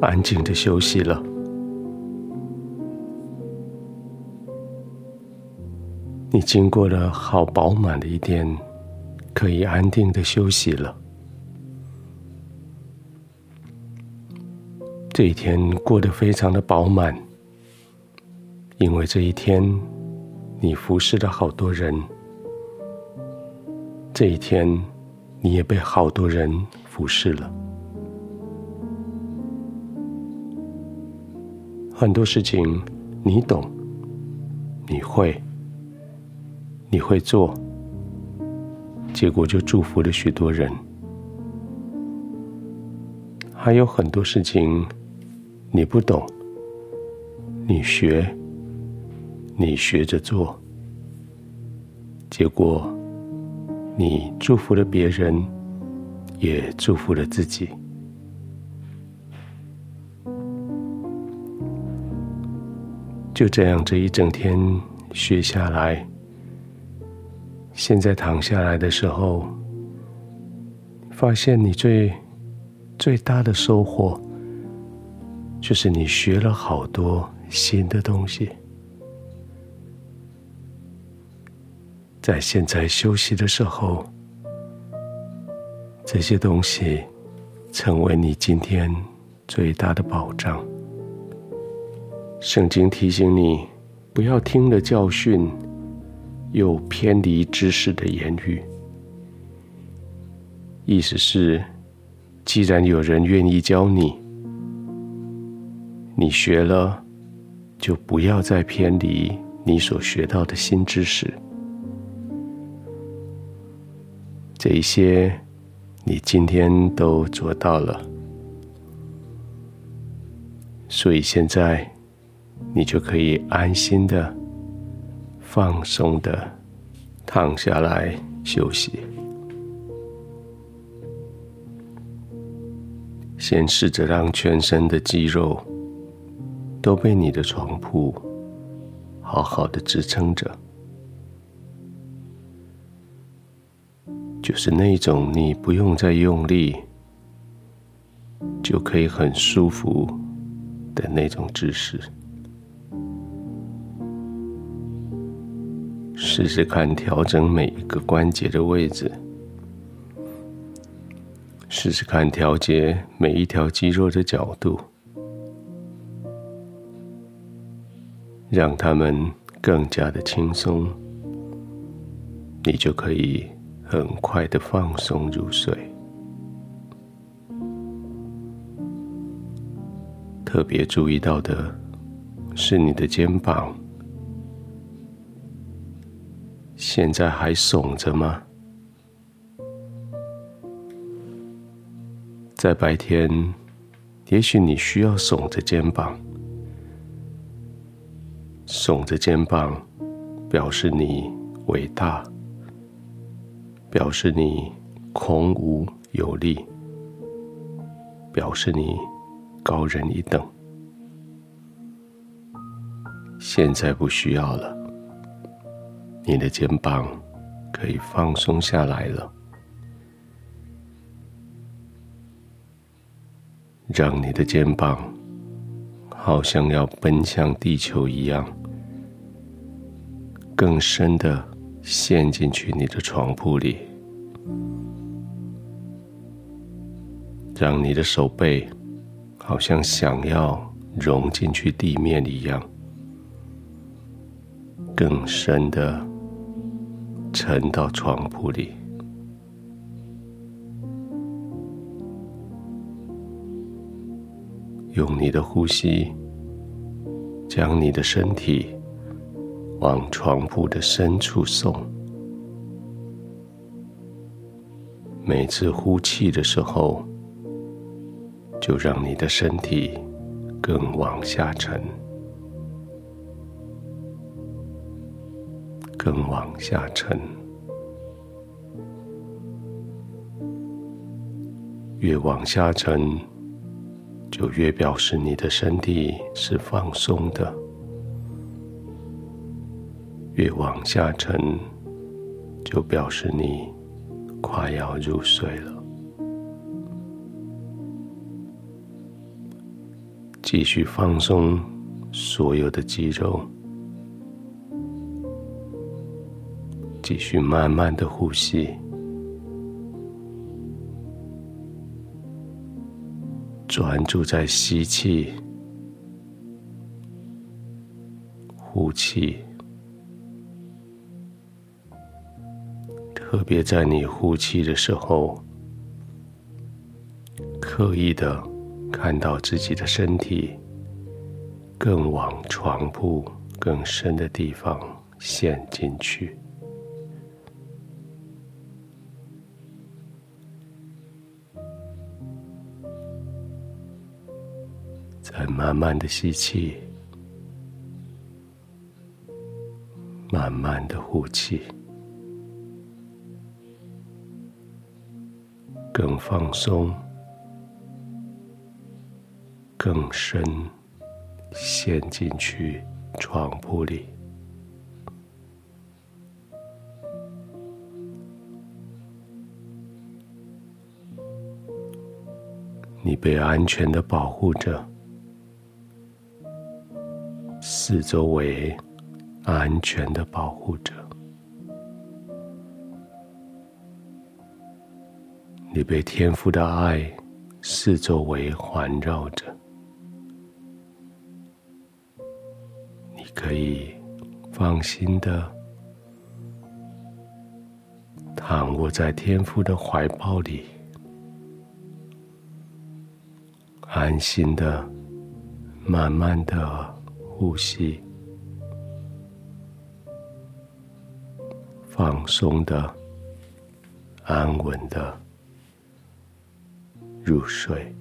安静的休息了。你经过了好饱满的一天，可以安定的休息了。这一天过得非常的饱满，因为这一天你服侍了好多人。这一天，你也被好多人服侍了。很多事情你懂，你会，你会做，结果就祝福了许多人。还有很多事情你不懂，你学，你学着做，结果。你祝福了别人，也祝福了自己。就这样，这一整天学下来，现在躺下来的时候，发现你最最大的收获，就是你学了好多新的东西。在现在休息的时候，这些东西成为你今天最大的保障。圣经提醒你，不要听了教训，又偏离知识的言语。意思是，既然有人愿意教你，你学了，就不要再偏离你所学到的新知识。这一些，你今天都做到了，所以现在你就可以安心的、放松的躺下来休息。先试着让全身的肌肉都被你的床铺好好的支撑着。就是那种你不用再用力，就可以很舒服的那种姿势。试试看调整每一个关节的位置，试试看调节每一条肌肉的角度，让它们更加的轻松，你就可以。很快的放松入睡，特别注意到的是你的肩膀，现在还耸着吗？在白天，也许你需要耸着肩膀，耸着肩膀表示你伟大。表示你孔武有力，表示你高人一等。现在不需要了，你的肩膀可以放松下来了，让你的肩膀好像要奔向地球一样，更深的。陷进去你的床铺里，让你的手背好像想要融进去地面一样，更深的沉到床铺里，用你的呼吸将你的身体。往床铺的深处送。每次呼气的时候，就让你的身体更往下沉，更往下沉。越往下沉，就越表示你的身体是放松的。越往下沉，就表示你快要入睡了。继续放松所有的肌肉，继续慢慢的呼吸，专注在吸气、呼气，特别在你呼气的时候，刻意的。看到自己的身体更往床铺更深的地方陷进去，慢慢的吸气，慢慢的呼气，更放松。更深陷进去床铺里，你被安全的保护着，四周围安全的保护着，你被天父的爱四周围环绕着。你可以放心的躺卧在天父的怀抱里，安心的、慢慢的呼吸，放松的、安稳的入睡。